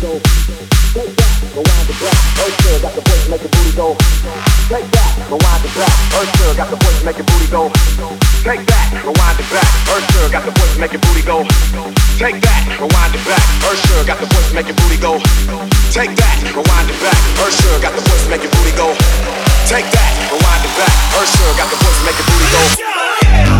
go. Take that, rewind the back. Usher got the voice, make your booty go. Take that, rewind the back. Earth sure got the voice, make your booty go. Take that, rewind the back. Usher got the voice, make your booty go. Take that, rewind the block. Earth got the voice, make your booty go. Take that, rewind the block. Usher got the voice, make booty go. Take that, rewind the got the make booty go.